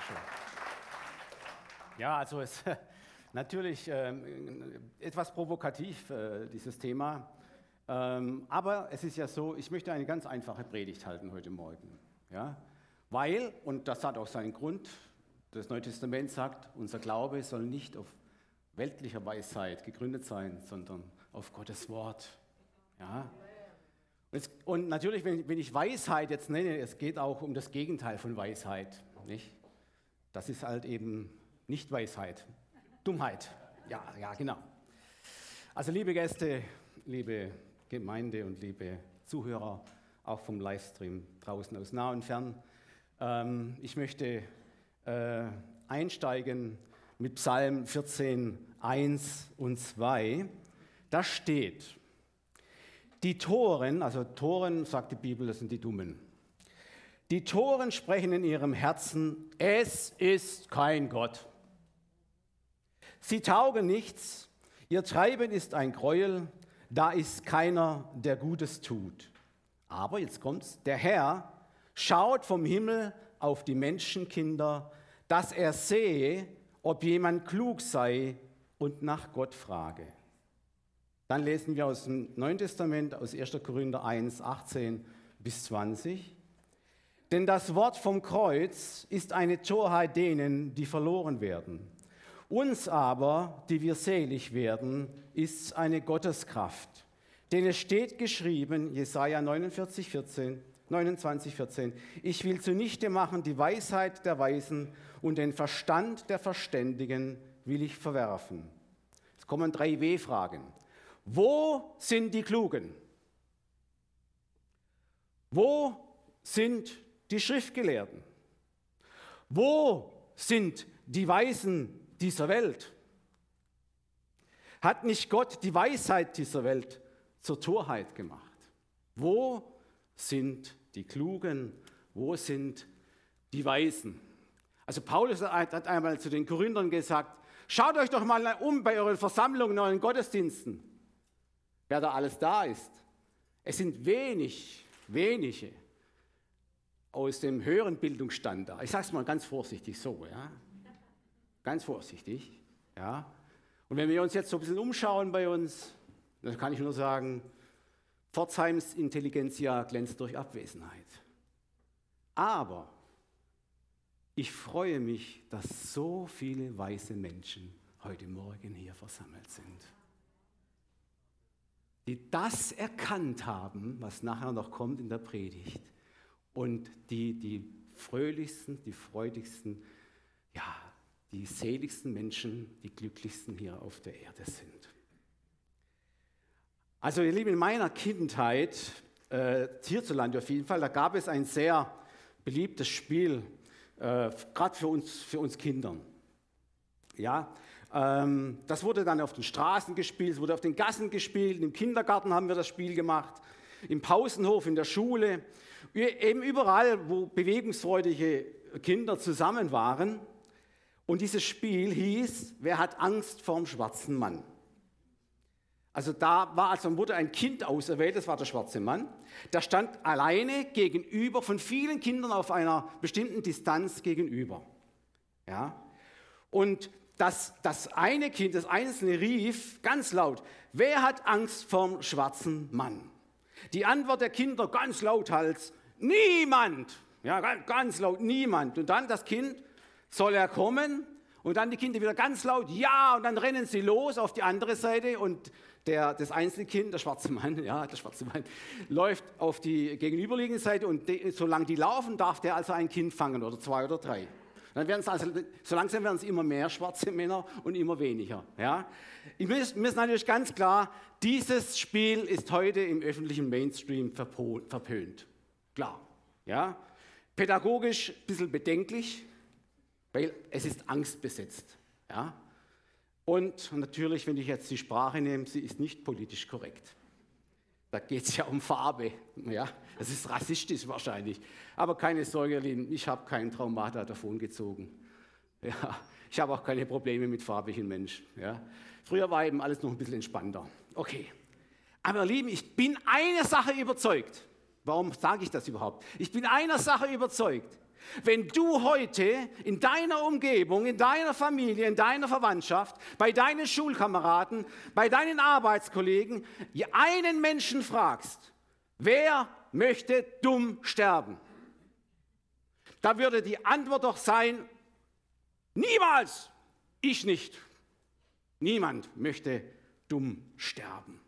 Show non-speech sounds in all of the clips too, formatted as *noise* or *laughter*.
Dankeschön. Ja, also es ist *laughs* natürlich ähm, etwas provokativ, äh, dieses Thema. Ähm, aber es ist ja so, ich möchte eine ganz einfache Predigt halten heute Morgen. Ja? Weil, und das hat auch seinen Grund, das Neue Testament sagt, unser Glaube soll nicht auf weltlicher Weisheit gegründet sein, sondern auf Gottes Wort. Ja? Und natürlich, wenn ich Weisheit jetzt nenne, es geht auch um das Gegenteil von Weisheit. Nicht? Das ist halt eben nicht Weisheit, Dummheit. Ja, ja, genau. Also liebe Gäste, liebe Gemeinde und liebe Zuhörer, auch vom Livestream draußen aus nah und fern. Ähm, ich möchte äh, einsteigen mit Psalm 14, 1 und 2. Da steht, die Toren, also Toren sagt die Bibel, das sind die Dummen. Die Toren sprechen in ihrem Herzen, es ist kein Gott. Sie taugen nichts, ihr Treiben ist ein Gräuel, da ist keiner, der Gutes tut. Aber jetzt kommt's, der Herr schaut vom Himmel auf die Menschenkinder, dass er sehe, ob jemand klug sei und nach Gott frage. Dann lesen wir aus dem Neuen Testament, aus 1. Korinther 1, 18 bis 20. Denn das Wort vom Kreuz ist eine Torheit denen, die verloren werden. Uns aber, die wir selig werden, ist eine Gotteskraft. Denn es steht geschrieben, Jesaja 49, 14, 29, 14, ich will zunichte machen die Weisheit der Weisen und den Verstand der Verständigen will ich verwerfen. Es kommen drei W-Fragen. Wo sind die Klugen? Wo sind die Schriftgelehrten? Wo sind die Weisen dieser Welt? Hat nicht Gott die Weisheit dieser Welt zur Torheit gemacht? Wo sind die Klugen? Wo sind die Weisen? Also Paulus hat einmal zu den Korinthern gesagt, schaut euch doch mal um bei euren Versammlungen, euren Gottesdiensten, wer da alles da ist. Es sind wenig, wenige aus dem höheren Bildungsstand da. Ich sage es mal ganz vorsichtig so, ja. Ganz vorsichtig. Ja. Und wenn wir uns jetzt so ein bisschen umschauen bei uns, dann kann ich nur sagen, Pforzheims Intelligenzia glänzt durch Abwesenheit. Aber ich freue mich, dass so viele weiße Menschen heute Morgen hier versammelt sind, die das erkannt haben, was nachher noch kommt in der Predigt, und die die fröhlichsten, die freudigsten, ja, die seligsten Menschen, die glücklichsten hier auf der Erde sind. Also ihr Lieben, in meiner Kindheit, äh, hierzulande auf jeden Fall, da gab es ein sehr beliebtes Spiel, äh, gerade für uns, für uns Kindern. Ja, ähm, das wurde dann auf den Straßen gespielt, es wurde auf den Gassen gespielt, im Kindergarten haben wir das Spiel gemacht, im Pausenhof, in der Schule, eben überall, wo bewegungsfreudige Kinder zusammen waren. Und dieses Spiel hieß, wer hat Angst vorm schwarzen Mann? Also da war also wurde ein Kind auserwählt, das war der schwarze Mann. Der stand alleine gegenüber von vielen Kindern auf einer bestimmten Distanz gegenüber. Ja? Und das, das eine Kind, das Einzelne rief ganz laut, wer hat Angst vorm schwarzen Mann? Die Antwort der Kinder ganz lauthals, niemand. Ja, ganz laut, niemand. Und dann das Kind, soll er kommen? Und dann die Kinder wieder ganz laut, ja, und dann rennen sie los auf die andere Seite und der, das Einzelkind, der schwarze Mann, *laughs* ja, der schwarze Mann, läuft auf die gegenüberliegende Seite und de, solange die laufen, darf der also ein Kind fangen oder zwei oder drei. Dann werden es also, so langsam werden es immer mehr schwarze Männer und immer weniger. Ja? Mir ist natürlich ganz klar, dieses Spiel ist heute im öffentlichen Mainstream verpönt. Klar. Ja? Pädagogisch ein bisschen bedenklich, weil es ist angstbesetzt. Ja? Und natürlich, wenn ich jetzt die Sprache nehme, sie ist nicht politisch korrekt. Da geht es ja um Farbe. Ja, das ist rassistisch wahrscheinlich. Aber keine Sorge, ich habe keinen Traumata davongezogen. Ja, ich habe auch keine Probleme mit farbigen Menschen. Ja. Früher war eben alles noch ein bisschen entspannter. Okay. Aber ihr Lieben, ich bin einer Sache überzeugt. Warum sage ich das überhaupt? Ich bin einer Sache überzeugt. Wenn du heute in deiner Umgebung, in deiner Familie, in deiner Verwandtschaft, bei deinen Schulkameraden, bei deinen Arbeitskollegen einen Menschen fragst, wer möchte dumm sterben? Da würde die Antwort doch sein, niemals, ich nicht. Niemand möchte dumm sterben.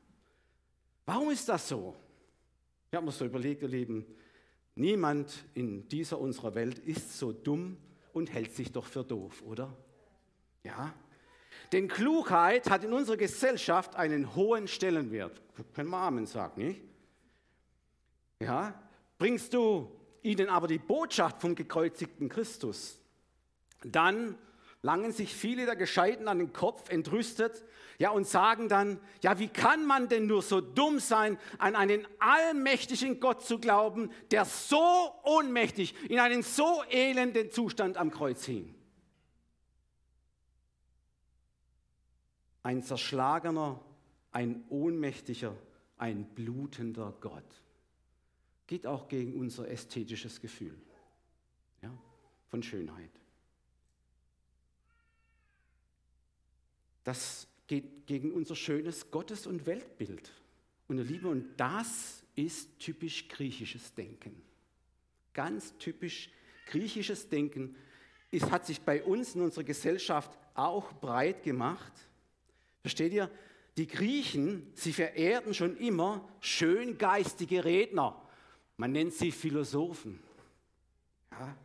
Warum ist das so? Ich habe mir so überlegt, ihr Lieben, niemand in dieser unserer Welt ist so dumm und hält sich doch für doof, oder? Ja? Denn Klugheit hat in unserer Gesellschaft einen hohen Stellenwert. Können wir Amen sagen, nicht? Ja? Bringst du ihnen aber die Botschaft vom gekreuzigten Christus, dann langen sich viele der Gescheiten an den Kopf, entrüstet, ja, und sagen dann, ja, wie kann man denn nur so dumm sein, an einen allmächtigen Gott zu glauben, der so ohnmächtig in einen so elenden Zustand am Kreuz hing? Ein zerschlagener, ein ohnmächtiger, ein blutender Gott. Geht auch gegen unser ästhetisches Gefühl ja, von Schönheit. Das geht gegen unser schönes Gottes- und Weltbild. Und ihr Lieben, und das ist typisch griechisches Denken. Ganz typisch griechisches Denken ist, hat sich bei uns in unserer Gesellschaft auch breit gemacht. Versteht ihr? Die Griechen, sie verehrten schon immer schöngeistige Redner. Man nennt sie Philosophen. Ja?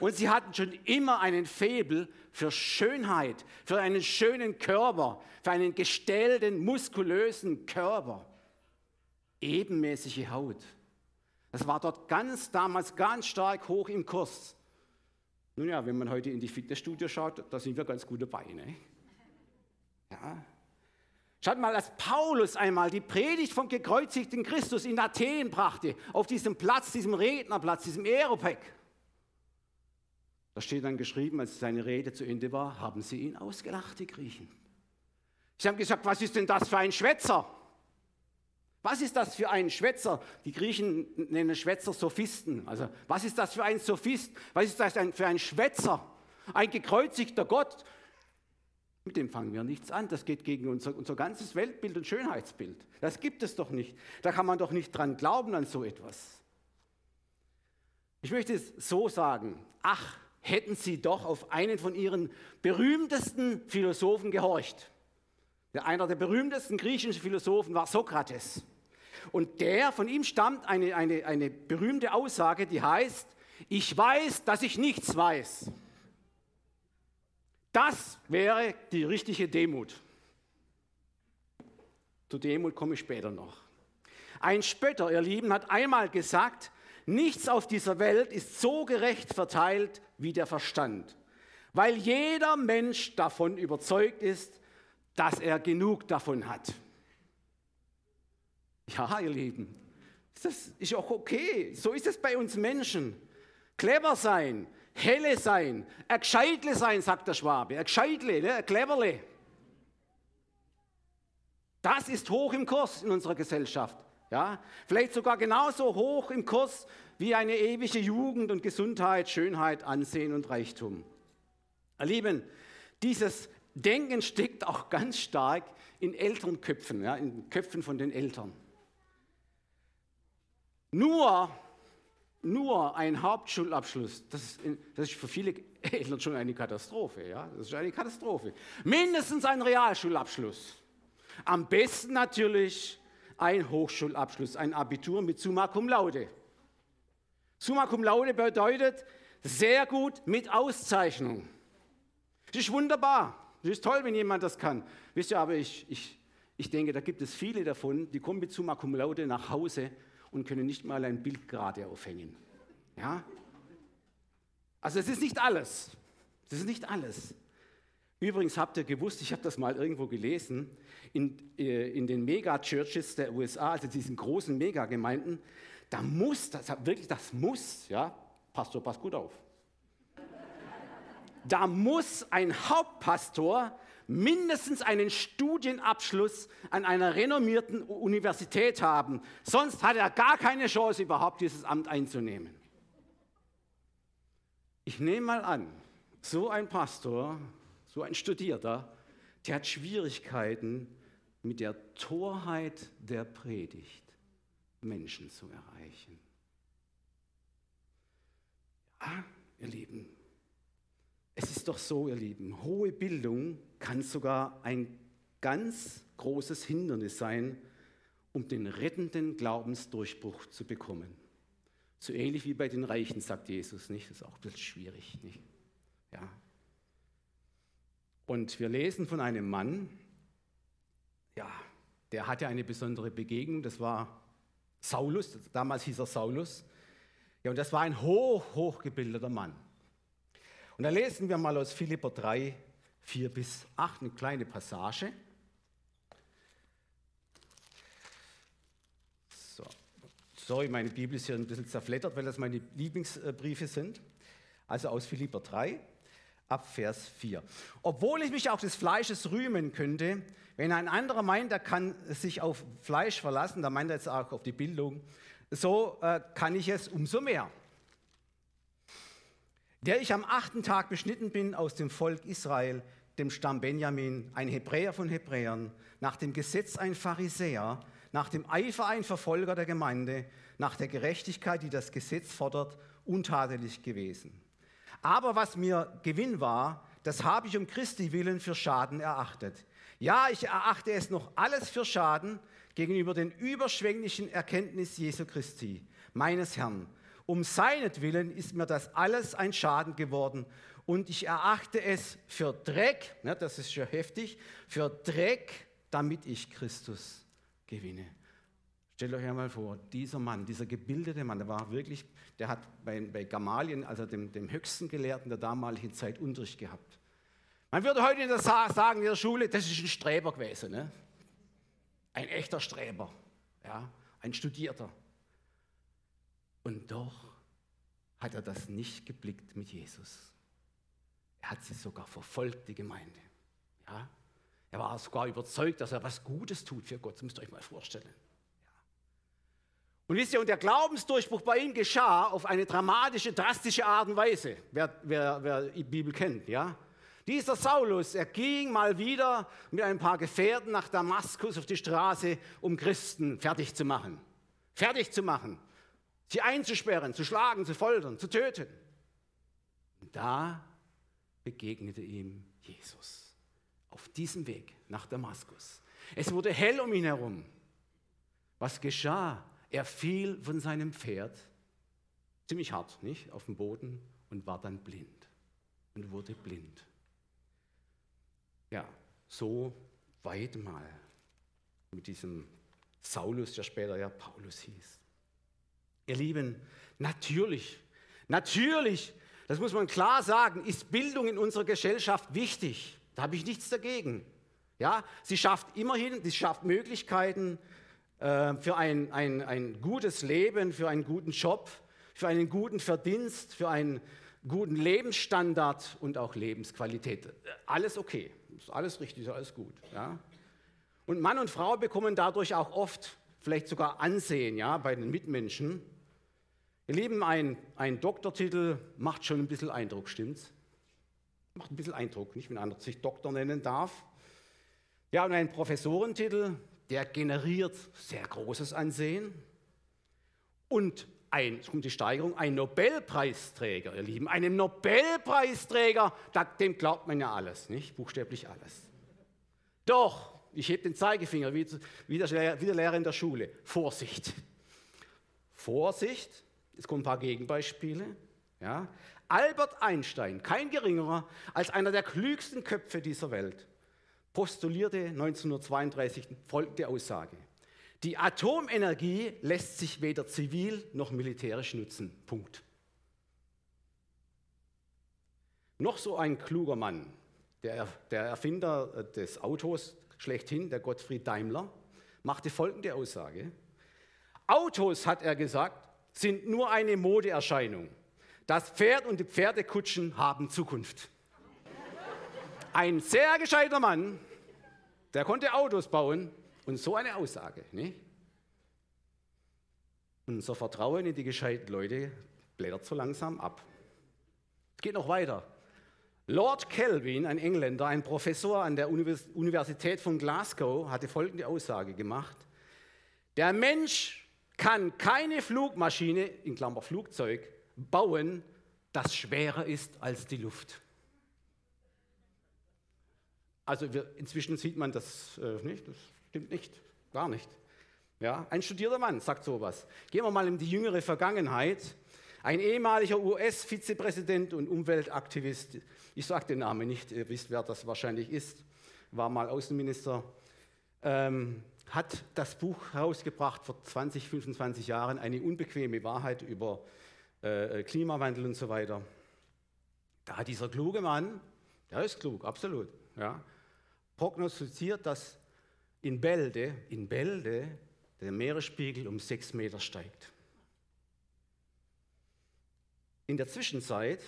Und sie hatten schon immer einen Febel für Schönheit, für einen schönen Körper, für einen gestellten, muskulösen Körper. Ebenmäßige Haut. Das war dort ganz damals ganz stark hoch im Kurs. Nun ja, wenn man heute in die Fitnessstudio schaut, da sind wir ganz gute Beine. Ja. Schaut mal, als Paulus einmal die Predigt vom gekreuzigten Christus in Athen brachte, auf diesem Platz, diesem Rednerplatz, diesem Aeropag. Da steht dann geschrieben, als seine Rede zu Ende war, haben sie ihn ausgelacht, die Griechen. Sie haben gesagt, was ist denn das für ein Schwätzer? Was ist das für ein Schwätzer? Die Griechen nennen Schwätzer Sophisten. Also, was ist das für ein Sophist? Was ist das für ein Schwätzer? Ein gekreuzigter Gott. Mit dem fangen wir nichts an. Das geht gegen unser, unser ganzes Weltbild und Schönheitsbild. Das gibt es doch nicht. Da kann man doch nicht dran glauben an so etwas. Ich möchte es so sagen. Ach, hätten sie doch auf einen von ihren berühmtesten Philosophen gehorcht. Einer der berühmtesten griechischen Philosophen war Sokrates. Und der, von ihm stammt eine, eine, eine berühmte Aussage, die heißt, ich weiß, dass ich nichts weiß. Das wäre die richtige Demut. Zu Demut komme ich später noch. Ein Spötter, ihr Lieben, hat einmal gesagt, Nichts auf dieser Welt ist so gerecht verteilt wie der Verstand, weil jeder Mensch davon überzeugt ist, dass er genug davon hat. Ja, ihr Lieben, das ist auch okay. So ist es bei uns Menschen. Clever sein, helle sein, ein Gescheitle sein, sagt der Schwabe. Ein Gescheitle, ne? ein Cleverle. Das ist hoch im Kurs in unserer Gesellschaft. Ja? Vielleicht sogar genauso hoch im Kurs wie eine ewige Jugend und Gesundheit, Schönheit, Ansehen und Reichtum. Ihr Lieben, dieses Denken steckt auch ganz stark in Elternköpfen, ja, in Köpfen von den Eltern. Nur, nur ein Hauptschulabschluss, das ist, das ist für viele *laughs* Eltern schon eine Katastrophe. Ja? Das ist eine Katastrophe. Mindestens ein Realschulabschluss. Am besten natürlich ein Hochschulabschluss, ein Abitur mit Summa Cum Laude. Summa Cum Laude bedeutet sehr gut mit Auszeichnung. Das ist wunderbar. Das ist toll, wenn jemand das kann. Wisst ihr, aber ich, ich, ich denke, da gibt es viele davon, die kommen mit Summa Cum Laude nach Hause und können nicht mal ein Bild gerade aufhängen. Ja? Also es ist nicht alles. Das ist nicht alles. Übrigens habt ihr gewusst, ich habe das mal irgendwo gelesen, in, äh, in den Mega-Churches der USA, also diesen großen Megagemeinden, da muss, das, wirklich, das muss, ja, Pastor, pass gut auf. Da muss ein Hauptpastor mindestens einen Studienabschluss an einer renommierten Universität haben. Sonst hat er gar keine Chance, überhaupt dieses Amt einzunehmen. Ich nehme mal an, so ein Pastor, so ein Studierter, der hat Schwierigkeiten mit der Torheit der Predigt, Menschen zu erreichen. Ja, ihr Lieben, es ist doch so, ihr Lieben, hohe Bildung kann sogar ein ganz großes Hindernis sein, um den rettenden Glaubensdurchbruch zu bekommen. So ähnlich wie bei den Reichen, sagt Jesus, nicht? Das ist auch ein bisschen schwierig, nicht? Ja. Und wir lesen von einem Mann, ja, der hatte eine besondere Begegnung, das war Saulus, damals hieß er Saulus. Ja, und das war ein hoch, hochgebildeter Mann. Und da lesen wir mal aus Philipper 3, 4 bis 8 eine kleine Passage. So. Sorry, meine Bibel ist hier ein bisschen zerflettert, weil das meine Lieblingsbriefe sind. Also aus Philipper 3, ab Vers 4. Obwohl ich mich auch des Fleisches rühmen könnte, wenn ein anderer meint, er kann sich auf Fleisch verlassen, da meint er jetzt auch auf die Bildung, so äh, kann ich es umso mehr der ich am achten Tag beschnitten bin aus dem Volk Israel, dem Stamm Benjamin, ein Hebräer von Hebräern, nach dem Gesetz ein Pharisäer, nach dem Eifer ein Verfolger der Gemeinde, nach der Gerechtigkeit, die das Gesetz fordert, untadelig gewesen. Aber was mir Gewinn war, das habe ich um Christi willen für Schaden erachtet. Ja, ich erachte es noch alles für Schaden gegenüber den überschwänglichen Erkenntnis Jesu Christi, meines Herrn, um seinetwillen ist mir das alles ein Schaden geworden und ich erachte es für Dreck, ne, das ist schon heftig, für Dreck, damit ich Christus gewinne. Stellt euch einmal vor, dieser Mann, dieser gebildete Mann, der war wirklich, der hat bei, bei Gamalien, also dem, dem höchsten Gelehrten der damaligen Zeit, Unterricht gehabt. Man würde heute in der Sa sagen in der Schule, das ist ein Streber gewesen. Ne? Ein echter Streber, ja? ein Studierter. Und doch hat er das nicht geblickt mit Jesus. Er hat sie sogar verfolgt, die Gemeinde. Ja? Er war sogar überzeugt, dass er was Gutes tut für Gott. Das müsst ihr euch mal vorstellen. Ja. Und wisst ihr, und der Glaubensdurchbruch bei ihm geschah auf eine dramatische, drastische Art und Weise. Wer, wer, wer die Bibel kennt, ja? Dieser Saulus, er ging mal wieder mit ein paar Gefährten nach Damaskus auf die Straße, um Christen fertig zu machen. Fertig zu machen sie einzusperren, zu schlagen, zu foltern, zu töten. Und da begegnete ihm Jesus auf diesem Weg nach Damaskus. Es wurde hell um ihn herum. Was geschah? Er fiel von seinem Pferd, ziemlich hart, nicht, auf den Boden und war dann blind und wurde blind. Ja, so weit mal mit diesem Saulus, der später ja Paulus hieß. Ihr Lieben, natürlich, natürlich, das muss man klar sagen, ist Bildung in unserer Gesellschaft wichtig. Da habe ich nichts dagegen. Ja, sie schafft immerhin, sie schafft Möglichkeiten äh, für ein, ein, ein gutes Leben, für einen guten Job, für einen guten Verdienst, für einen guten Lebensstandard und auch Lebensqualität. Alles okay, ist alles richtig, ist alles gut. Ja? Und Mann und Frau bekommen dadurch auch oft vielleicht sogar Ansehen ja, bei den Mitmenschen. Ihr Lieben, ein, ein Doktortitel macht schon ein bisschen Eindruck, stimmt's? Macht ein bisschen Eindruck, nicht, wenn einer sich Doktor nennen darf. Ja, und ein Professorentitel, der generiert sehr großes Ansehen. Und ein, jetzt kommt die Steigerung, ein Nobelpreisträger, ihr Lieben, einem Nobelpreisträger, dem glaubt man ja alles, nicht? Buchstäblich alles. Doch, ich hebe den Zeigefinger wie, wie der Lehrer in der Schule. Vorsicht. Vorsicht, es kommen ein paar Gegenbeispiele. Ja. Albert Einstein, kein geringerer als einer der klügsten Köpfe dieser Welt, postulierte 1932 folgende Aussage. Die Atomenergie lässt sich weder zivil noch militärisch nutzen. Punkt. Noch so ein kluger Mann, der, der Erfinder des Autos schlechthin, der Gottfried Daimler, machte folgende Aussage. Autos, hat er gesagt, sind nur eine Modeerscheinung. Das Pferd und die Pferdekutschen haben Zukunft. Ein sehr gescheiter Mann, der konnte Autos bauen und so eine Aussage. Ne? Unser Vertrauen in die gescheiten Leute blättert so langsam ab. Es geht noch weiter. Lord Kelvin, ein Engländer, ein Professor an der Universität von Glasgow, hatte folgende Aussage gemacht. Der Mensch kann keine Flugmaschine, in Klammer Flugzeug, bauen, das schwerer ist als die Luft. Also wir, inzwischen sieht man das äh, nicht, das stimmt nicht, gar nicht. Ja, ein studierter Mann sagt sowas. Gehen wir mal in die jüngere Vergangenheit. Ein ehemaliger US-Vizepräsident und Umweltaktivist, ich sage den Namen nicht, ihr wisst, wer das wahrscheinlich ist, war mal Außenminister, ähm, hat das Buch herausgebracht vor 20, 25 Jahren, eine unbequeme Wahrheit über äh, Klimawandel und so weiter. Da hat dieser kluge Mann, der ist klug, absolut, ja, prognostiziert, dass in Bälde, in Bälde der Meeresspiegel um sechs Meter steigt. In der Zwischenzeit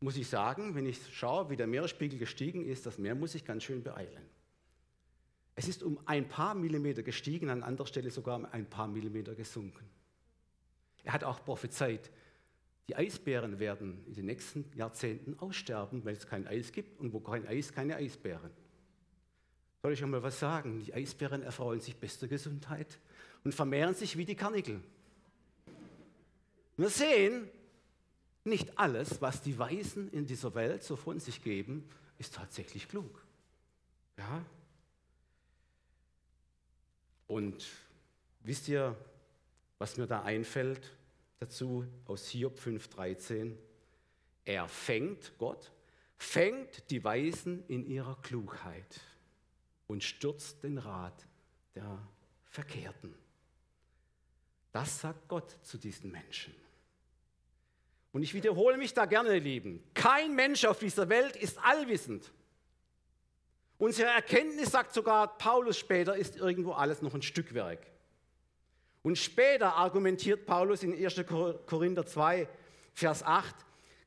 muss ich sagen, wenn ich schaue, wie der Meeresspiegel gestiegen ist, das Meer muss sich ganz schön beeilen. Es ist um ein paar Millimeter gestiegen, an anderer Stelle sogar um ein paar Millimeter gesunken. Er hat auch prophezeit, die Eisbären werden in den nächsten Jahrzehnten aussterben, weil es kein Eis gibt und wo kein Eis, keine Eisbären. Soll ich einmal was sagen? Die Eisbären erfreuen sich bester Gesundheit und vermehren sich wie die Karnickel. Wir sehen, nicht alles, was die Weisen in dieser Welt so von sich geben, ist tatsächlich klug. Ja, und wisst ihr, was mir da einfällt dazu aus Hiob 5,13? Er fängt, Gott, fängt die Weisen in ihrer Klugheit und stürzt den Rat der Verkehrten. Das sagt Gott zu diesen Menschen. Und ich wiederhole mich da gerne, ihr Lieben. Kein Mensch auf dieser Welt ist allwissend. Unsere Erkenntnis, sagt sogar Paulus später, ist irgendwo alles noch ein Stückwerk. Und später argumentiert Paulus in 1. Korinther 2, Vers 8,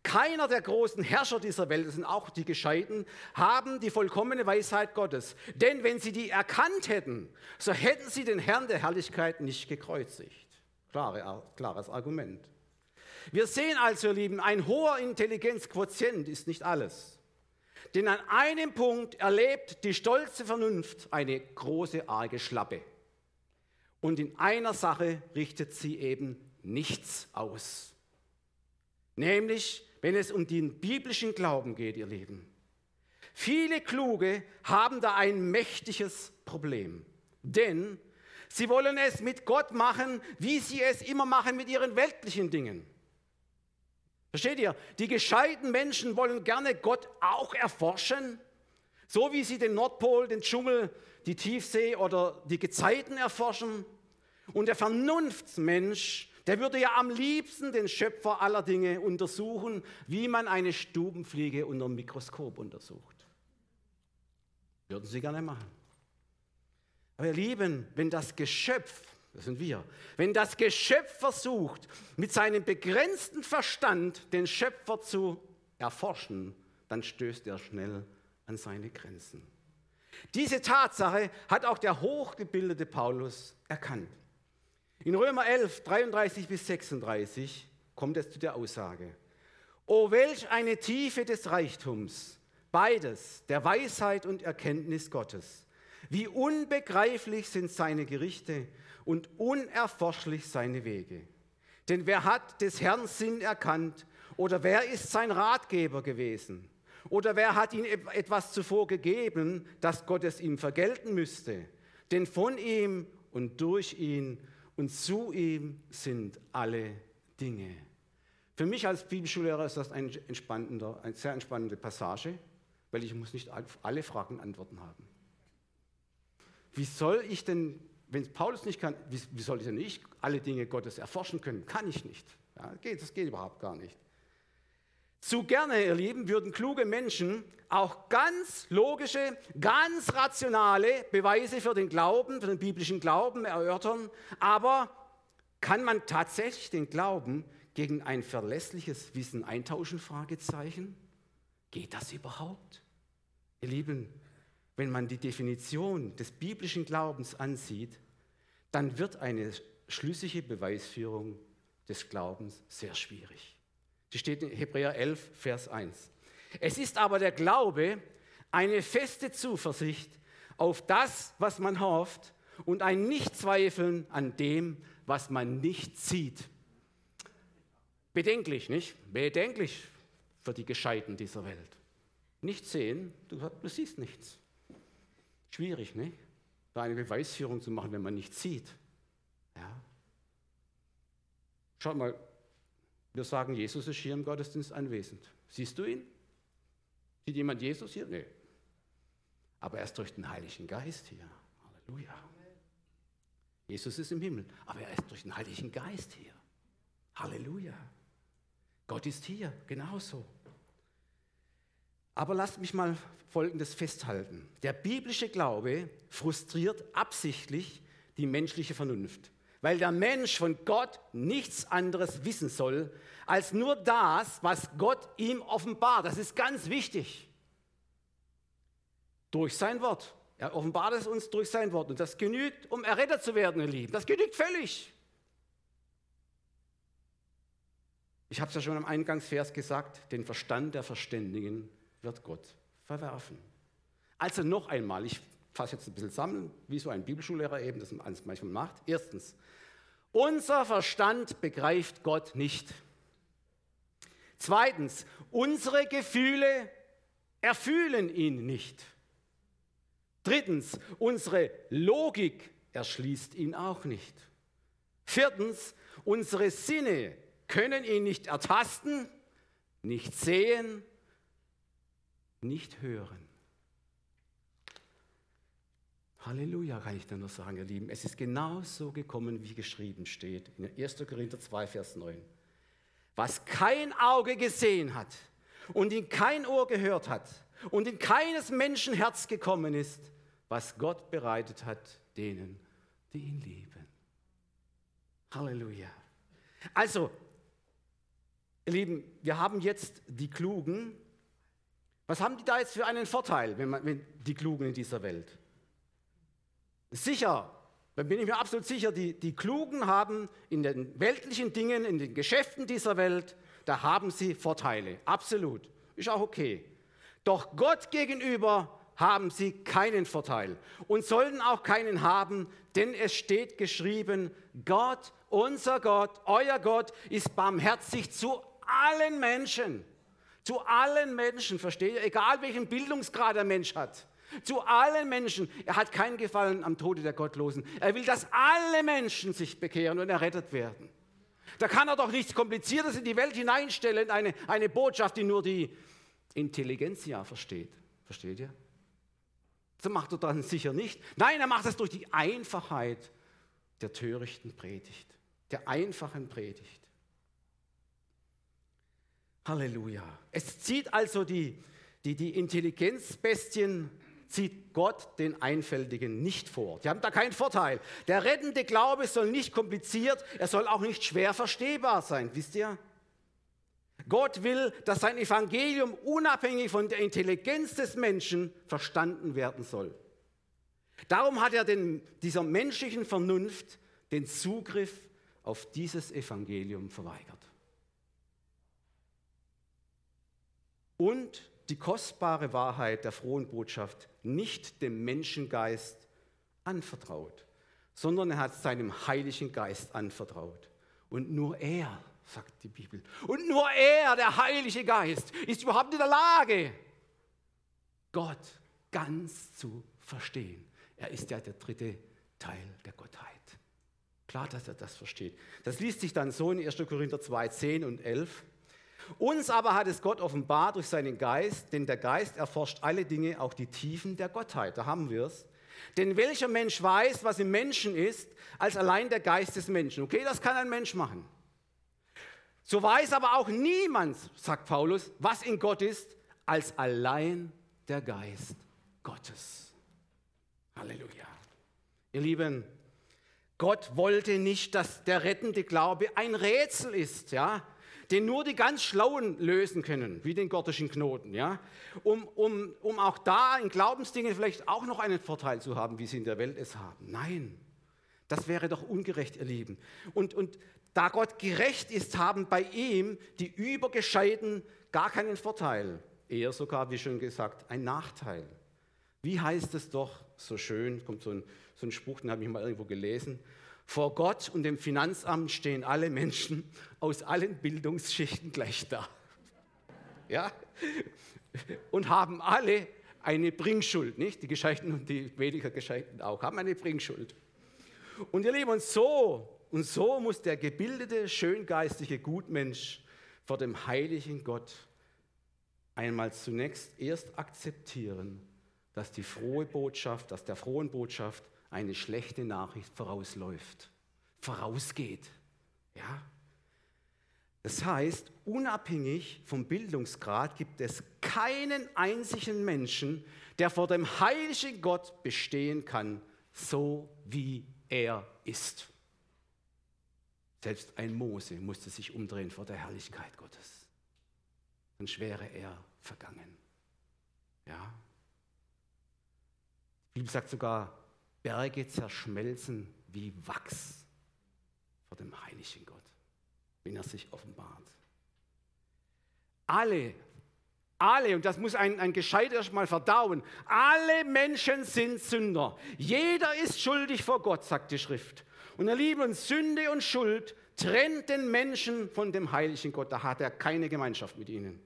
keiner der großen Herrscher dieser Welt, das sind auch die Gescheiten, haben die vollkommene Weisheit Gottes. Denn wenn sie die erkannt hätten, so hätten sie den Herrn der Herrlichkeit nicht gekreuzigt. Klare, klares Argument. Wir sehen also, ihr Lieben, ein hoher Intelligenzquotient ist nicht alles. Denn an einem Punkt erlebt die stolze Vernunft eine große arge Schlappe. Und in einer Sache richtet sie eben nichts aus. Nämlich, wenn es um den biblischen Glauben geht, ihr Lieben. Viele Kluge haben da ein mächtiges Problem. Denn sie wollen es mit Gott machen, wie sie es immer machen mit ihren weltlichen Dingen. Versteht ihr? Die gescheiten Menschen wollen gerne Gott auch erforschen, so wie sie den Nordpol, den Dschungel, die Tiefsee oder die Gezeiten erforschen. Und der Vernunftsmensch, der würde ja am liebsten den Schöpfer aller Dinge untersuchen, wie man eine Stubenfliege unter dem Mikroskop untersucht. Würden sie gerne machen. Aber ihr Lieben, wenn das Geschöpf das sind wir. Wenn das Geschöpf versucht, mit seinem begrenzten Verstand den Schöpfer zu erforschen, dann stößt er schnell an seine Grenzen. Diese Tatsache hat auch der hochgebildete Paulus erkannt. In Römer 11, 33 bis 36 kommt es zu der Aussage, O welch eine Tiefe des Reichtums, beides, der Weisheit und Erkenntnis Gottes. Wie unbegreiflich sind seine Gerichte und unerforschlich seine Wege. Denn wer hat des Herrn Sinn erkannt oder wer ist sein Ratgeber gewesen? Oder wer hat ihm etwas zuvor gegeben, dass Gott es ihm vergelten müsste? Denn von ihm und durch ihn und zu ihm sind alle Dinge. Für mich als Bibelschullehrer ist das ein eine sehr entspannende Passage, weil ich muss nicht auf alle Fragen Antworten haben. Wie soll ich denn wenn Paulus nicht kann, wie, wie soll ich denn ich alle Dinge Gottes erforschen können? Kann ich nicht. Ja, geht, das geht überhaupt gar nicht. Zu gerne, ihr Lieben, würden kluge Menschen auch ganz logische, ganz rationale Beweise für den Glauben, für den biblischen Glauben erörtern. Aber kann man tatsächlich den Glauben gegen ein verlässliches Wissen eintauschen? Fragezeichen. Geht das überhaupt? Ihr Lieben, wenn man die Definition des biblischen Glaubens ansieht, dann wird eine schlüssige Beweisführung des Glaubens sehr schwierig. Die steht in Hebräer 11, Vers 1. Es ist aber der Glaube eine feste Zuversicht auf das, was man hofft und ein Nichtzweifeln an dem, was man nicht sieht. Bedenklich, nicht? Bedenklich für die Gescheiten dieser Welt. Nicht sehen, du, du siehst nichts. Schwierig, nicht? Da eine Beweisführung zu machen, wenn man nichts sieht. Ja. Schaut mal, wir sagen, Jesus ist hier im Gottesdienst anwesend. Siehst du ihn? Sieht jemand Jesus hier? Nee. Aber er ist durch den Heiligen Geist hier. Halleluja. Jesus ist im Himmel, aber er ist durch den Heiligen Geist hier. Halleluja. Gott ist hier, genauso. Aber lasst mich mal Folgendes festhalten. Der biblische Glaube frustriert absichtlich die menschliche Vernunft, weil der Mensch von Gott nichts anderes wissen soll, als nur das, was Gott ihm offenbart. Das ist ganz wichtig. Durch sein Wort. Er offenbart es uns durch sein Wort. Und das genügt, um errettet zu werden, ihr Lieben. Das genügt völlig. Ich habe es ja schon am Eingangsvers gesagt, den Verstand der Verständigen wird Gott verwerfen. Also noch einmal, ich fasse jetzt ein bisschen zusammen, wie so ein Bibelschullehrer eben das manchmal macht. Erstens, unser Verstand begreift Gott nicht. Zweitens, unsere Gefühle erfühlen ihn nicht. Drittens, unsere Logik erschließt ihn auch nicht. Viertens, unsere Sinne können ihn nicht ertasten, nicht sehen, nicht hören. Halleluja, kann ich dann nur sagen, ihr Lieben. Es ist genau so gekommen, wie geschrieben steht in 1. Korinther 2, Vers 9. Was kein Auge gesehen hat und in kein Ohr gehört hat und in keines Menschen Herz gekommen ist, was Gott bereitet hat denen, die ihn lieben. Halleluja. Also, ihr Lieben, wir haben jetzt die Klugen was haben die da jetzt für einen Vorteil, wenn, man, wenn die Klugen in dieser Welt? Sicher, da bin ich mir absolut sicher, die, die Klugen haben in den weltlichen Dingen, in den Geschäften dieser Welt, da haben sie Vorteile. Absolut. Ist auch okay. Doch Gott gegenüber haben sie keinen Vorteil und sollen auch keinen haben, denn es steht geschrieben, Gott, unser Gott, euer Gott ist barmherzig zu allen Menschen. Zu allen Menschen, versteht ihr? Egal welchen Bildungsgrad der Mensch hat. Zu allen Menschen. Er hat keinen Gefallen am Tode der Gottlosen. Er will, dass alle Menschen sich bekehren und errettet werden. Da kann er doch nichts Kompliziertes in die Welt hineinstellen, eine, eine Botschaft, die nur die Intelligenz ja versteht. Versteht ihr? So macht er dann sicher nicht. Nein, er macht es durch die Einfachheit der törichten Predigt, der einfachen Predigt. Halleluja. Es zieht also die, die, die Intelligenzbestien, zieht Gott den Einfältigen nicht vor. Die haben da keinen Vorteil. Der rettende Glaube soll nicht kompliziert, er soll auch nicht schwer verstehbar sein, wisst ihr? Gott will, dass sein Evangelium unabhängig von der Intelligenz des Menschen verstanden werden soll. Darum hat er den, dieser menschlichen Vernunft den Zugriff auf dieses Evangelium verweigert. Und die kostbare Wahrheit der frohen Botschaft nicht dem Menschengeist anvertraut, sondern er hat seinem Heiligen Geist anvertraut. Und nur er, sagt die Bibel, und nur er, der Heilige Geist, ist überhaupt in der Lage, Gott ganz zu verstehen. Er ist ja der dritte Teil der Gottheit. Klar, dass er das versteht. Das liest sich dann so in 1. Korinther 2, 10 und 11. Uns aber hat es Gott offenbart durch seinen Geist, denn der Geist erforscht alle Dinge, auch die Tiefen der Gottheit. Da haben wir es. Denn welcher Mensch weiß, was im Menschen ist, als allein der Geist des Menschen? Okay, das kann ein Mensch machen. So weiß aber auch niemand, sagt Paulus, was in Gott ist, als allein der Geist Gottes. Halleluja. Ihr Lieben, Gott wollte nicht, dass der rettende Glaube ein Rätsel ist, ja? Den nur die ganz Schlauen lösen können, wie den gotischen Knoten, ja? um, um, um auch da in Glaubensdingen vielleicht auch noch einen Vorteil zu haben, wie sie in der Welt es haben. Nein, das wäre doch ungerecht, ihr Lieben. Und, und Da Gott gerecht ist, haben bei ihm die Übergescheiten gar keinen Vorteil. Eher sogar, wie schon gesagt, ein Nachteil. Wie heißt es doch so schön, kommt so ein, so ein Spruch, den habe ich mal irgendwo gelesen. Vor Gott und dem Finanzamt stehen alle Menschen aus allen Bildungsschichten gleich da. Ja? Und haben alle eine Bringschuld, nicht? Die Gescheiten und die weniger Gescheiten auch, haben eine Bringschuld. Und ihr Lieben, und so, und so muss der gebildete, schöngeistige Gutmensch vor dem heiligen Gott einmal zunächst erst akzeptieren, dass die frohe Botschaft, dass der frohen Botschaft eine schlechte Nachricht vorausläuft, vorausgeht. Ja? Das heißt, unabhängig vom Bildungsgrad gibt es keinen einzigen Menschen, der vor dem heiligen Gott bestehen kann, so wie er ist. Selbst ein Mose musste sich umdrehen vor der Herrlichkeit Gottes. Sonst wäre er vergangen. Ja? Die Bibel sagt sogar, Berge zerschmelzen wie Wachs vor dem heiligen Gott, wenn er sich offenbart. Alle, alle, und das muss ein, ein Gescheit erst mal verdauen, alle Menschen sind Sünder. Jeder ist schuldig vor Gott, sagt die Schrift. Und ihr Lieben, Sünde und Schuld trennt den Menschen von dem heiligen Gott. Da hat er keine Gemeinschaft mit ihnen.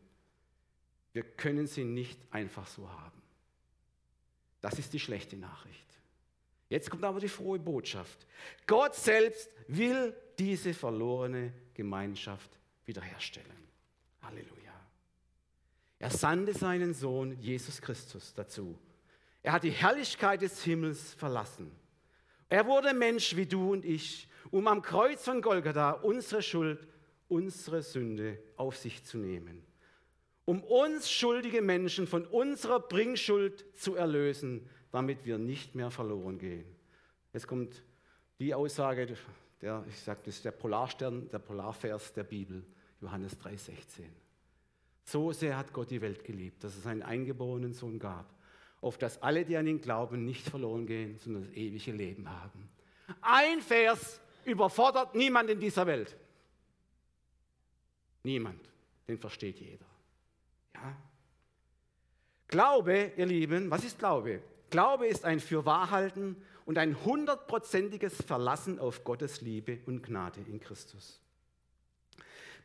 Wir können sie nicht einfach so haben. Das ist die schlechte Nachricht. Jetzt kommt aber die frohe Botschaft. Gott selbst will diese verlorene Gemeinschaft wiederherstellen. Halleluja. Er sandte seinen Sohn Jesus Christus dazu. Er hat die Herrlichkeit des Himmels verlassen. Er wurde Mensch wie du und ich, um am Kreuz von Golgatha unsere Schuld, unsere Sünde auf sich zu nehmen. Um uns schuldige Menschen von unserer Bringschuld zu erlösen damit wir nicht mehr verloren gehen. Jetzt kommt die Aussage, der, ich sage, das ist der Polarstern, der Polarvers der Bibel, Johannes 3,16. So sehr hat Gott die Welt geliebt, dass es einen eingeborenen Sohn gab, auf dass alle, die an ihn glauben, nicht verloren gehen, sondern das ewige Leben haben. Ein Vers überfordert niemand in dieser Welt. Niemand. Den versteht jeder. Ja? Glaube, ihr Lieben, was ist Glaube? Glaube ist ein Fürwahrhalten und ein hundertprozentiges Verlassen auf Gottes Liebe und Gnade in Christus.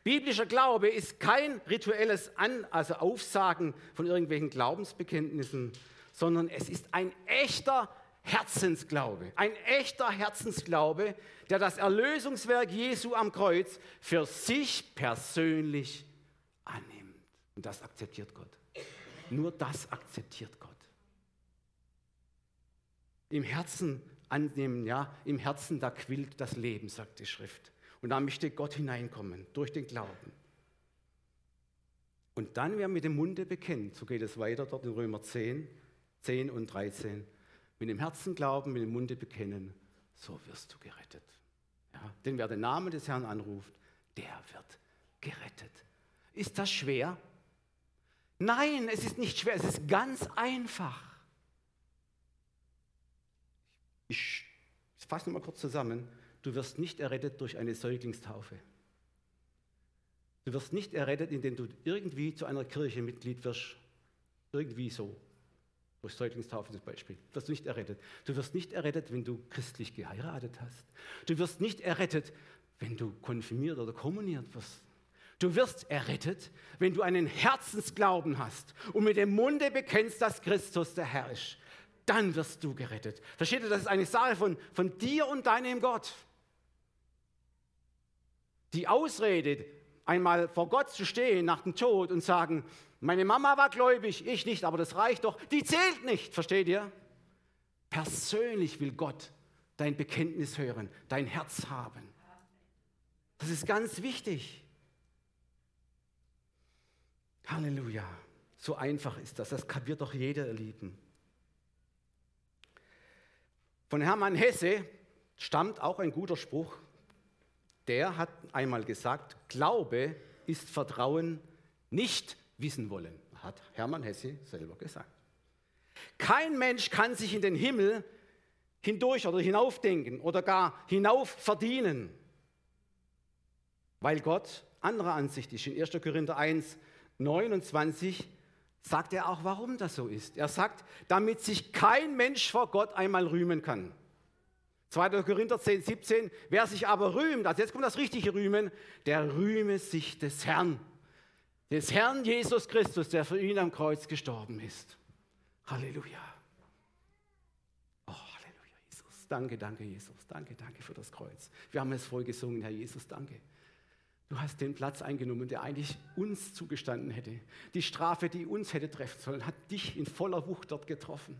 Biblischer Glaube ist kein rituelles An also Aufsagen von irgendwelchen Glaubensbekenntnissen, sondern es ist ein echter Herzensglaube, ein echter Herzensglaube, der das Erlösungswerk Jesu am Kreuz für sich persönlich annimmt. Und das akzeptiert Gott. Nur das akzeptiert Gott im Herzen annehmen, ja, im Herzen, da quillt das Leben, sagt die Schrift. Und da möchte Gott hineinkommen, durch den Glauben. Und dann, wer mit dem Munde bekennt, so geht es weiter dort in Römer 10, 10 und 13, mit dem Herzen glauben, mit dem Munde bekennen, so wirst du gerettet. Ja, denn wer den Namen des Herrn anruft, der wird gerettet. Ist das schwer? Nein, es ist nicht schwer, es ist ganz einfach. Ich fasse mal kurz zusammen. Du wirst nicht errettet durch eine Säuglingstaufe. Du wirst nicht errettet, indem du irgendwie zu einer Kirche Mitglied wirst. Irgendwie so. Durch Säuglingstaufe zum Beispiel. Du wirst nicht errettet. Du wirst nicht errettet, wenn du christlich geheiratet hast. Du wirst nicht errettet, wenn du konfirmiert oder kommuniert wirst. Du wirst errettet, wenn du einen Herzensglauben hast und mit dem Munde bekennst, dass Christus der Herr ist dann wirst du gerettet. Versteht ihr, das ist eine Sache von, von dir und deinem Gott. Die Ausrede, einmal vor Gott zu stehen nach dem Tod und sagen, meine Mama war gläubig, ich nicht, aber das reicht doch, die zählt nicht, versteht ihr? Persönlich will Gott dein Bekenntnis hören, dein Herz haben. Das ist ganz wichtig. Halleluja. So einfach ist das. Das kapiert doch jeder, ihr Lieben. Von Hermann Hesse stammt auch ein guter Spruch. Der hat einmal gesagt, Glaube ist Vertrauen nicht wissen wollen, hat Hermann Hesse selber gesagt. Kein Mensch kann sich in den Himmel hindurch oder hinaufdenken oder gar hinauf verdienen. weil Gott anderer Ansicht ist. In 1. Korinther 1, 29 sagt er auch, warum das so ist. Er sagt, damit sich kein Mensch vor Gott einmal rühmen kann. 2. Korinther 10, 17, wer sich aber rühmt, also jetzt kommt das richtige Rühmen, der rühme sich des Herrn, des Herrn Jesus Christus, der für ihn am Kreuz gestorben ist. Halleluja. Oh, Halleluja, Jesus. Danke, danke, Jesus. Danke, danke für das Kreuz. Wir haben es voll gesungen, Herr Jesus, danke. Du hast den Platz eingenommen, der eigentlich uns zugestanden hätte. Die Strafe, die uns hätte treffen sollen, hat dich in voller Wucht dort getroffen.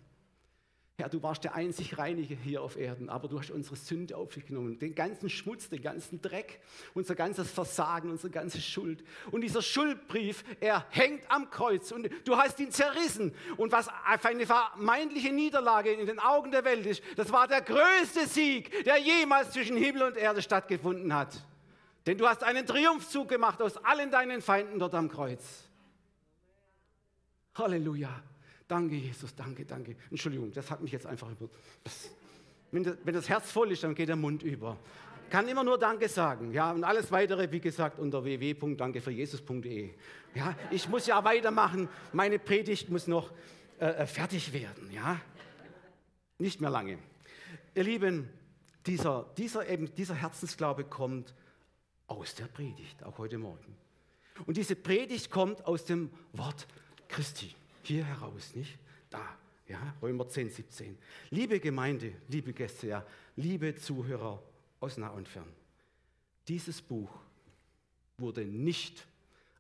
Herr, du warst der einzig Reinige hier auf Erden, aber du hast unsere Sünde auf dich genommen, den ganzen Schmutz, den ganzen Dreck, unser ganzes Versagen, unsere ganze Schuld. Und dieser Schuldbrief, er hängt am Kreuz und du hast ihn zerrissen. Und was eine vermeintliche Niederlage in den Augen der Welt ist, das war der größte Sieg, der jemals zwischen Himmel und Erde stattgefunden hat. Denn du hast einen Triumphzug gemacht aus allen deinen Feinden dort am Kreuz. Halleluja. Danke, Jesus, danke, danke. Entschuldigung, das hat mich jetzt einfach über. Das, wenn, das, wenn das Herz voll ist, dann geht der Mund über. Kann immer nur Danke sagen. Ja, und alles weitere, wie gesagt, unter www.dankefürjesus.de. Ja, ich muss ja weitermachen. Meine Predigt muss noch äh, äh, fertig werden. Ja, nicht mehr lange. Ihr Lieben, dieser, dieser, eben, dieser Herzensglaube kommt aus der Predigt, auch heute Morgen. Und diese Predigt kommt aus dem Wort Christi, hier heraus, nicht? Da, ja, Römer 10, 17. Liebe Gemeinde, liebe Gäste, ja, liebe Zuhörer aus nah und fern. Dieses Buch wurde nicht,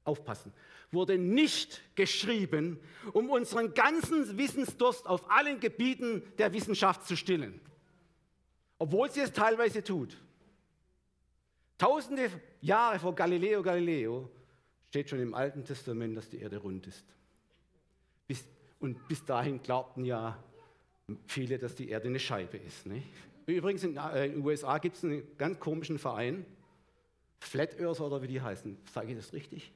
aufpassen, wurde nicht geschrieben, um unseren ganzen Wissensdurst auf allen Gebieten der Wissenschaft zu stillen. Obwohl sie es teilweise tut. Tausende Jahre vor Galileo Galileo steht schon im Alten Testament, dass die Erde rund ist. Bis, und bis dahin glaubten ja viele, dass die Erde eine Scheibe ist. Nicht? Übrigens in äh, den USA gibt es einen ganz komischen Verein, Flat Earther oder wie die heißen. Sage ich das richtig?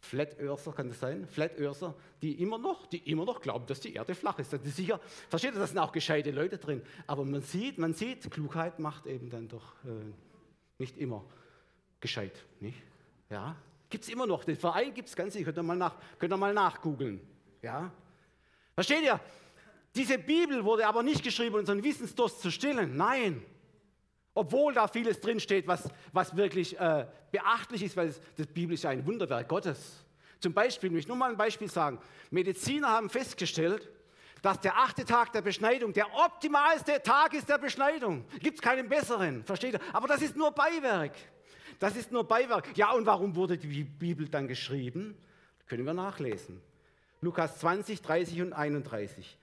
Flat Earther kann das sein? Flat Earther, die immer noch, die immer noch glauben, dass die Erde flach ist. Das ist sicher, versteht ihr, da sind auch gescheite Leute drin. Aber man sieht, man sieht, Klugheit macht eben dann doch äh, nicht immer gescheit. Nicht? Ja? Gibt es immer noch. Den Verein gibt es ganz sicher. Könnt ihr mal, nach, mal nachgoogeln. Ja? Versteht ihr? Diese Bibel wurde aber nicht geschrieben, um unseren Wissensdurst zu stillen. Nein. Obwohl da vieles drinsteht, was, was wirklich äh, beachtlich ist, weil das Bibel ist ja ein Wunderwerk Gottes. Zum Beispiel, ich nur mal ein Beispiel sagen. Mediziner haben festgestellt, dass der achte Tag der Beschneidung der optimalste Tag ist der Beschneidung. Gibt es keinen besseren, versteht ihr? Aber das ist nur Beiwerk. Das ist nur Beiwerk. Ja, und warum wurde die Bibel dann geschrieben? können wir nachlesen. Lukas 20, 30 und 31.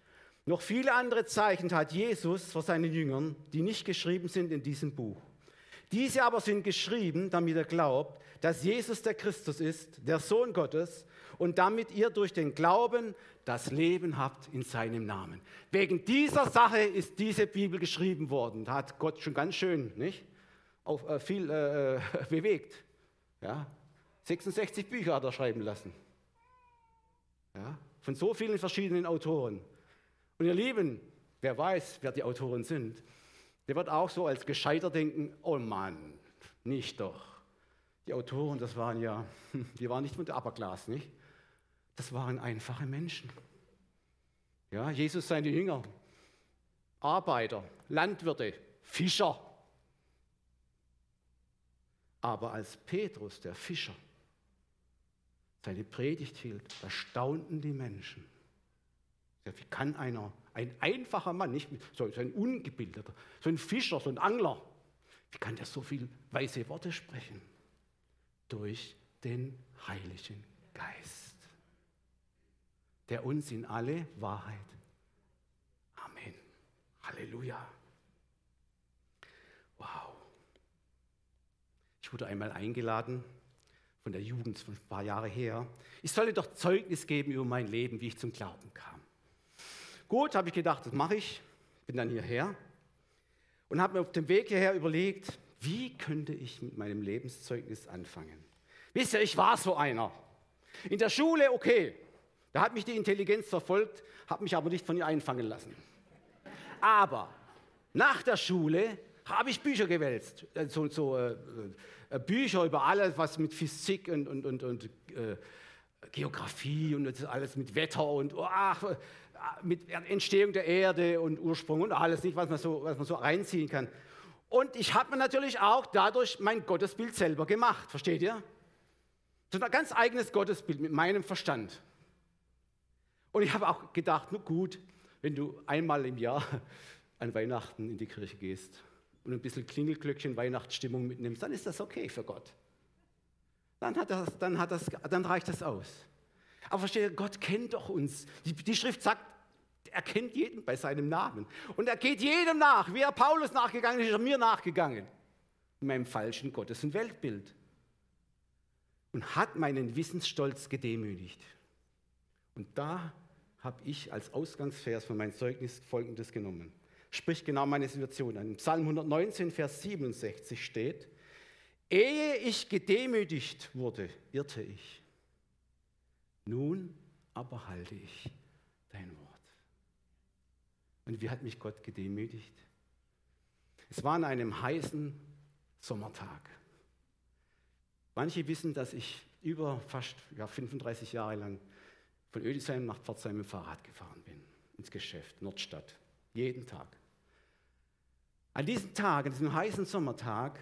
Noch viele andere Zeichen hat Jesus vor seinen Jüngern, die nicht geschrieben sind in diesem Buch. Diese aber sind geschrieben, damit er glaubt, dass Jesus der Christus ist, der Sohn Gottes, und damit ihr durch den Glauben das Leben habt in seinem Namen. Wegen dieser Sache ist diese Bibel geschrieben worden. Da hat Gott schon ganz schön nicht? Auf, äh, viel äh, *laughs* bewegt. Ja? 66 Bücher hat er schreiben lassen. Ja? Von so vielen verschiedenen Autoren. Und ihr Lieben, wer weiß, wer die Autoren sind, der wird auch so als Gescheiter denken, oh Mann, nicht doch. Die Autoren, das waren ja, *laughs* die waren nicht mit der Upperglas, nicht? Das waren einfache Menschen. Ja, Jesus seine Jünger, Arbeiter, Landwirte, Fischer. Aber als Petrus, der Fischer, seine Predigt hielt, da staunten die Menschen. Wie kann einer, ein einfacher Mann, nicht so ein ungebildeter, so ein Fischer, so ein Angler, wie kann der so viel weise Worte sprechen? Durch den Heiligen Geist der uns in alle Wahrheit. Amen. Halleluja. Wow. Ich wurde einmal eingeladen von der Jugend, von ein paar Jahre her. Ich sollte doch Zeugnis geben über mein Leben, wie ich zum Glauben kam. Gut, habe ich gedacht, das mache ich. Bin dann hierher und habe mir auf dem Weg hierher überlegt, wie könnte ich mit meinem Lebenszeugnis anfangen? Wisst ihr, ich war so einer. In der Schule, okay, da hat mich die Intelligenz verfolgt, hat mich aber nicht von ihr einfangen lassen. Aber nach der Schule habe ich Bücher gewälzt. Äh, so, so äh, äh, Bücher über alles, was mit Physik und, und, und, und äh, Geografie und alles mit Wetter und ach, mit Entstehung der Erde und Ursprung und alles, nicht, was man so, was man so reinziehen kann. Und ich habe mir natürlich auch dadurch mein Gottesbild selber gemacht, versteht ihr? So ein ganz eigenes Gottesbild mit meinem Verstand. Und ich habe auch gedacht, nur gut, wenn du einmal im Jahr *laughs* an Weihnachten in die Kirche gehst und ein bisschen Klingelglöckchen Weihnachtsstimmung mitnimmst, dann ist das okay für Gott. Dann, hat das, dann, hat das, dann reicht das aus. Aber verstehe, Gott kennt doch uns. Die, die Schrift sagt, er kennt jeden bei seinem Namen. Und er geht jedem nach. Wie er Paulus nachgegangen ist, ist er mir nachgegangen. In meinem falschen Gottes- und Weltbild. Und hat meinen Wissensstolz gedemütigt. Und da habe ich als Ausgangsvers von meinem Zeugnis Folgendes genommen. Spricht genau meine Situation an. Im Psalm 119, Vers 67 steht, Ehe ich gedemütigt wurde, irrte ich. Nun aber halte ich dein Wort. Und wie hat mich Gott gedemütigt? Es war an einem heißen Sommertag. Manche wissen, dass ich über fast ja, 35 Jahre lang von Ödisheim nach Pforzheim mit Fahrrad gefahren bin, ins Geschäft, Nordstadt, jeden Tag. An diesem Tag, an diesem heißen Sommertag,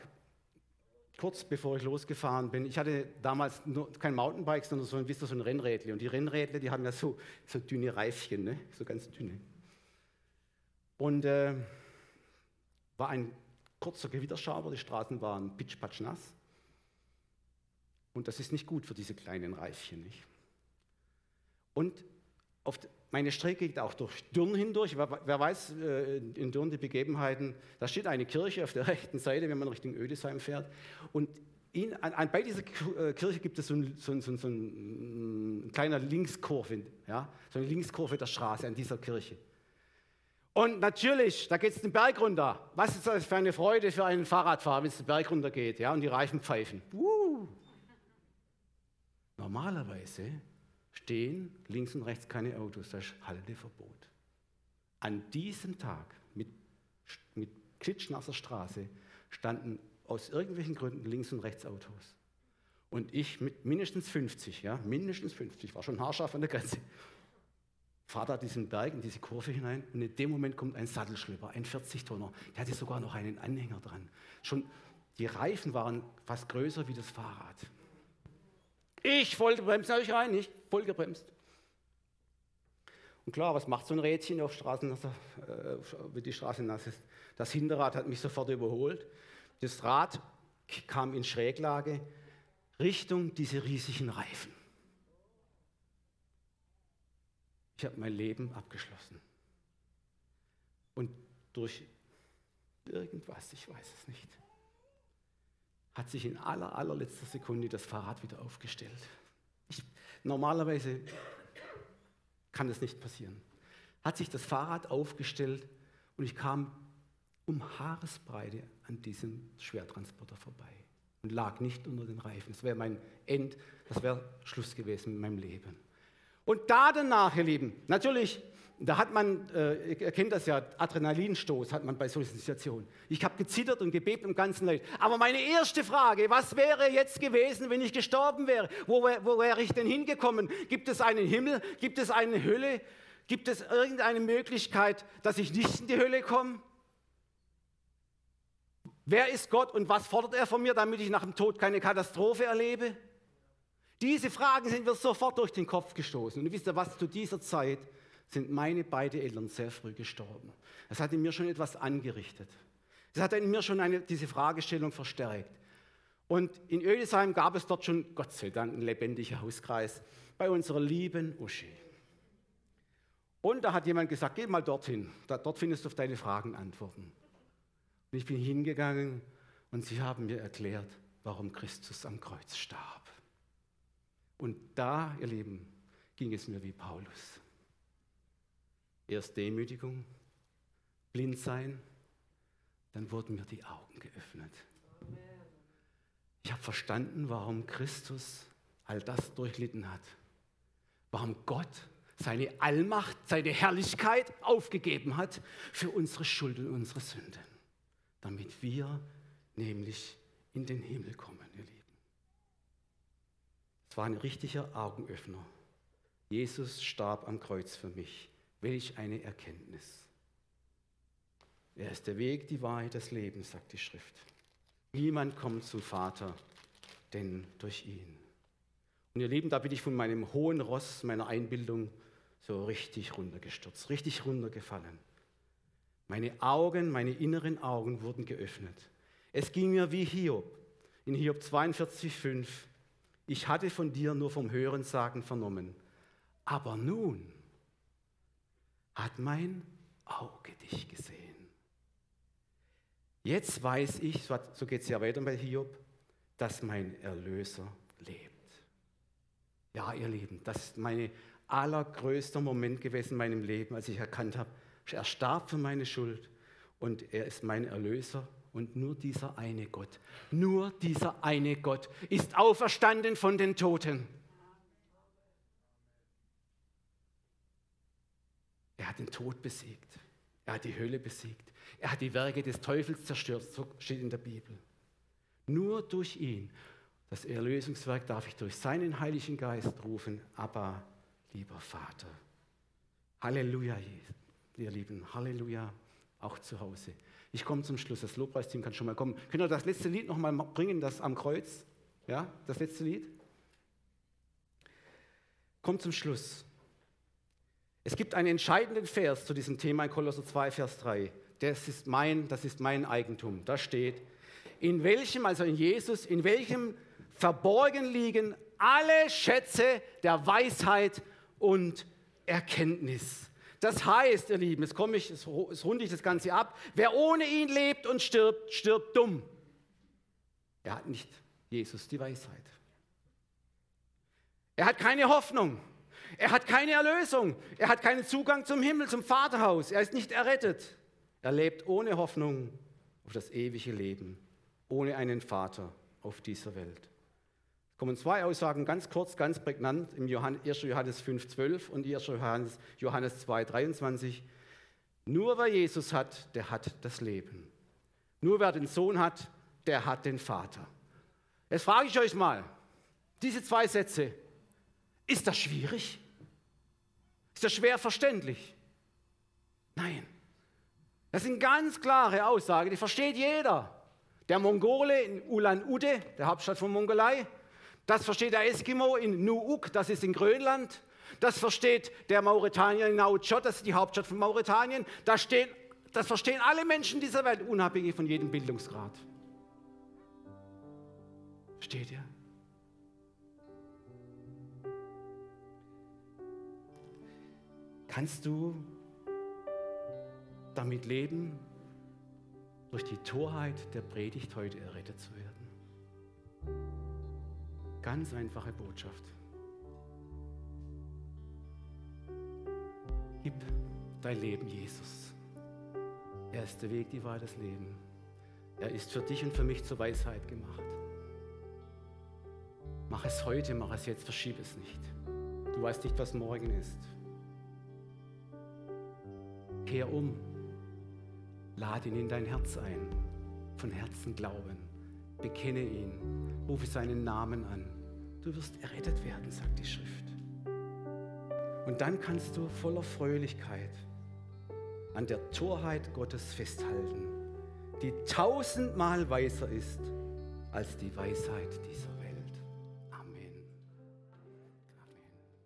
kurz bevor ich losgefahren bin, ich hatte damals nur kein Mountainbike, sondern so ein, wisst ihr, so ein Rennrädle. Und die Rennrädle, die haben ja so, so dünne Reifchen, ne? so ganz dünne. Und äh, war ein kurzer Gewitterschauer, die Straßen waren pitschpatsch nass. Und das ist nicht gut für diese kleinen Reifchen. Nicht? Und auf meine Strecke geht auch durch Dürren hindurch. Wer, wer weiß, äh, in Dürren die Begebenheiten, da steht eine Kirche auf der *laughs* rechten Seite, wenn man Richtung Ödesheim fährt. Und in, an, an, bei dieser äh, Kirche gibt es so ein, so ein, so ein, so ein kleiner Linkskurve, ja? so eine Linkskurve der Straße an dieser Kirche. Und natürlich, da geht es den Berg runter. Was ist das für eine Freude für einen Fahrradfahrer, wenn es den Berg runter geht ja, und die Reifen pfeifen. Uh. Normalerweise stehen links und rechts keine Autos, da ist Halteverbot. An diesem Tag mit, mit klitschnasser Straße standen aus irgendwelchen Gründen links und rechts Autos. Und ich mit mindestens 50, ja, mindestens 50, war schon haarscharf an der Grenze fahrt da diesen Berg in diese Kurve hinein und in dem Moment kommt ein Sattelschlepper, ein 40-Tonner. Der hatte sogar noch einen Anhänger dran. Schon die Reifen waren fast größer wie das Fahrrad. Ich voll gebremst, habe ich rein, nicht voll gebremst. Und klar, was macht so ein Rädchen auf Straßen, äh, wenn die Straße nass ist? Das Hinterrad hat mich sofort überholt. Das Rad kam in Schräglage Richtung diese riesigen Reifen. Ich habe mein Leben abgeschlossen. Und durch irgendwas, ich weiß es nicht, hat sich in aller, allerletzter Sekunde das Fahrrad wieder aufgestellt. Ich, normalerweise kann das nicht passieren. Hat sich das Fahrrad aufgestellt und ich kam um Haaresbreite an diesem Schwertransporter vorbei und lag nicht unter den Reifen. Das wäre mein End, das wäre Schluss gewesen mit meinem Leben. Und da danach, ihr Lieben, natürlich, da hat man, äh, ihr kennt das ja, Adrenalinstoß hat man bei solchen Situationen. Ich habe gezittert und gebebt im ganzen Leid. Aber meine erste Frage, was wäre jetzt gewesen, wenn ich gestorben wäre? Wo, wo wäre ich denn hingekommen? Gibt es einen Himmel? Gibt es eine Hölle? Gibt es irgendeine Möglichkeit, dass ich nicht in die Hölle komme? Wer ist Gott und was fordert er von mir, damit ich nach dem Tod keine Katastrophe erlebe? Diese Fragen sind mir sofort durch den Kopf gestoßen. Und wisst ihr was, zu dieser Zeit sind meine beiden Eltern sehr früh gestorben. Das hat in mir schon etwas angerichtet. Das hat in mir schon eine, diese Fragestellung verstärkt. Und in Ödesheim gab es dort schon, Gott sei Dank, einen lebendigen Hauskreis bei unserer lieben Uschi. Und da hat jemand gesagt, geh mal dorthin, da, dort findest du auf deine Fragen Antworten. Und ich bin hingegangen und sie haben mir erklärt, warum Christus am Kreuz starb. Und da, ihr Lieben, ging es mir wie Paulus. Erst Demütigung, blind sein, dann wurden mir die Augen geöffnet. Ich habe verstanden, warum Christus all das durchlitten hat. Warum Gott seine Allmacht, seine Herrlichkeit aufgegeben hat für unsere Schuld und unsere Sünden. damit wir nämlich in den Himmel kommen, ihr Lieben. Es war ein richtiger Augenöffner. Jesus starb am Kreuz für mich. Welch eine Erkenntnis. Er ist der Weg, die Wahrheit, das Leben, sagt die Schrift. Niemand kommt zum Vater, denn durch ihn. Und ihr Lieben, da bin ich von meinem hohen Ross, meiner Einbildung, so richtig runtergestürzt, richtig runtergefallen. Meine Augen, meine inneren Augen wurden geöffnet. Es ging mir wie Hiob. In Hiob 42,5. Ich hatte von dir nur vom Hörensagen vernommen. Aber nun hat mein Auge dich gesehen. Jetzt weiß ich, so geht es ja weiter bei Hiob, dass mein Erlöser lebt. Ja, ihr Lieben, das ist mein allergrößter Moment gewesen in meinem Leben, als ich erkannt habe, er starb für meine Schuld und er ist mein Erlöser und nur dieser eine Gott, nur dieser eine Gott ist auferstanden von den Toten. Er hat den Tod besiegt. Er hat die Hölle besiegt. Er hat die Werke des Teufels zerstört, so steht in der Bibel. Nur durch ihn, das Erlösungswerk, darf ich durch seinen Heiligen Geist rufen, aber lieber Vater. Halleluja, ihr Lieben, Halleluja, auch zu Hause. Ich komme zum Schluss, das Lobpreisteam kann schon mal kommen. Könnt ihr das letzte Lied noch mal bringen, das am Kreuz? Ja, das letzte Lied? Kommt zum Schluss. Es gibt einen entscheidenden Vers zu diesem Thema in Kolosser 2, Vers 3. Das ist mein, das ist mein Eigentum. Da steht, in welchem, also in Jesus, in welchem verborgen liegen alle Schätze der Weisheit und Erkenntnis. Das heißt, ihr Lieben, jetzt komme ich, jetzt runde ich das Ganze ab, wer ohne ihn lebt und stirbt, stirbt dumm. Er hat nicht Jesus die Weisheit. Er hat keine Hoffnung. Er hat keine Erlösung. Er hat keinen Zugang zum Himmel, zum Vaterhaus. Er ist nicht errettet. Er lebt ohne Hoffnung auf das ewige Leben, ohne einen Vater auf dieser Welt. Kommen zwei Aussagen ganz kurz, ganz prägnant im 1. Johannes 5,12 und 1. Johannes, Johannes 2,23. Nur wer Jesus hat, der hat das Leben. Nur wer den Sohn hat, der hat den Vater. Jetzt frage ich euch mal, diese zwei Sätze, ist das schwierig? Ist das schwer verständlich? Nein. Das sind ganz klare Aussagen, die versteht jeder. Der Mongole in Ulan-Ude, der Hauptstadt von Mongolei, das versteht der Eskimo in Nuuk, das ist in Grönland. Das versteht der Mauretanier in Nauchot, das ist die Hauptstadt von Mauretanien. Das, steht, das verstehen alle Menschen dieser Welt, unabhängig von jedem Bildungsgrad. Steht ihr? Kannst du damit leben, durch die Torheit der Predigt heute errettet zu werden? Ganz einfache Botschaft. Gib dein Leben Jesus. Er ist der Weg, die Wahrheit, das Leben. Er ist für dich und für mich zur Weisheit gemacht. Mach es heute, mach es jetzt, verschiebe es nicht. Du weißt nicht, was morgen ist. Kehr um. Lade ihn in dein Herz ein. Von Herzen glauben. Bekenne ihn. Rufe seinen Namen an. Du wirst errettet werden, sagt die Schrift. Und dann kannst du voller Fröhlichkeit an der Torheit Gottes festhalten, die tausendmal weiser ist als die Weisheit dieser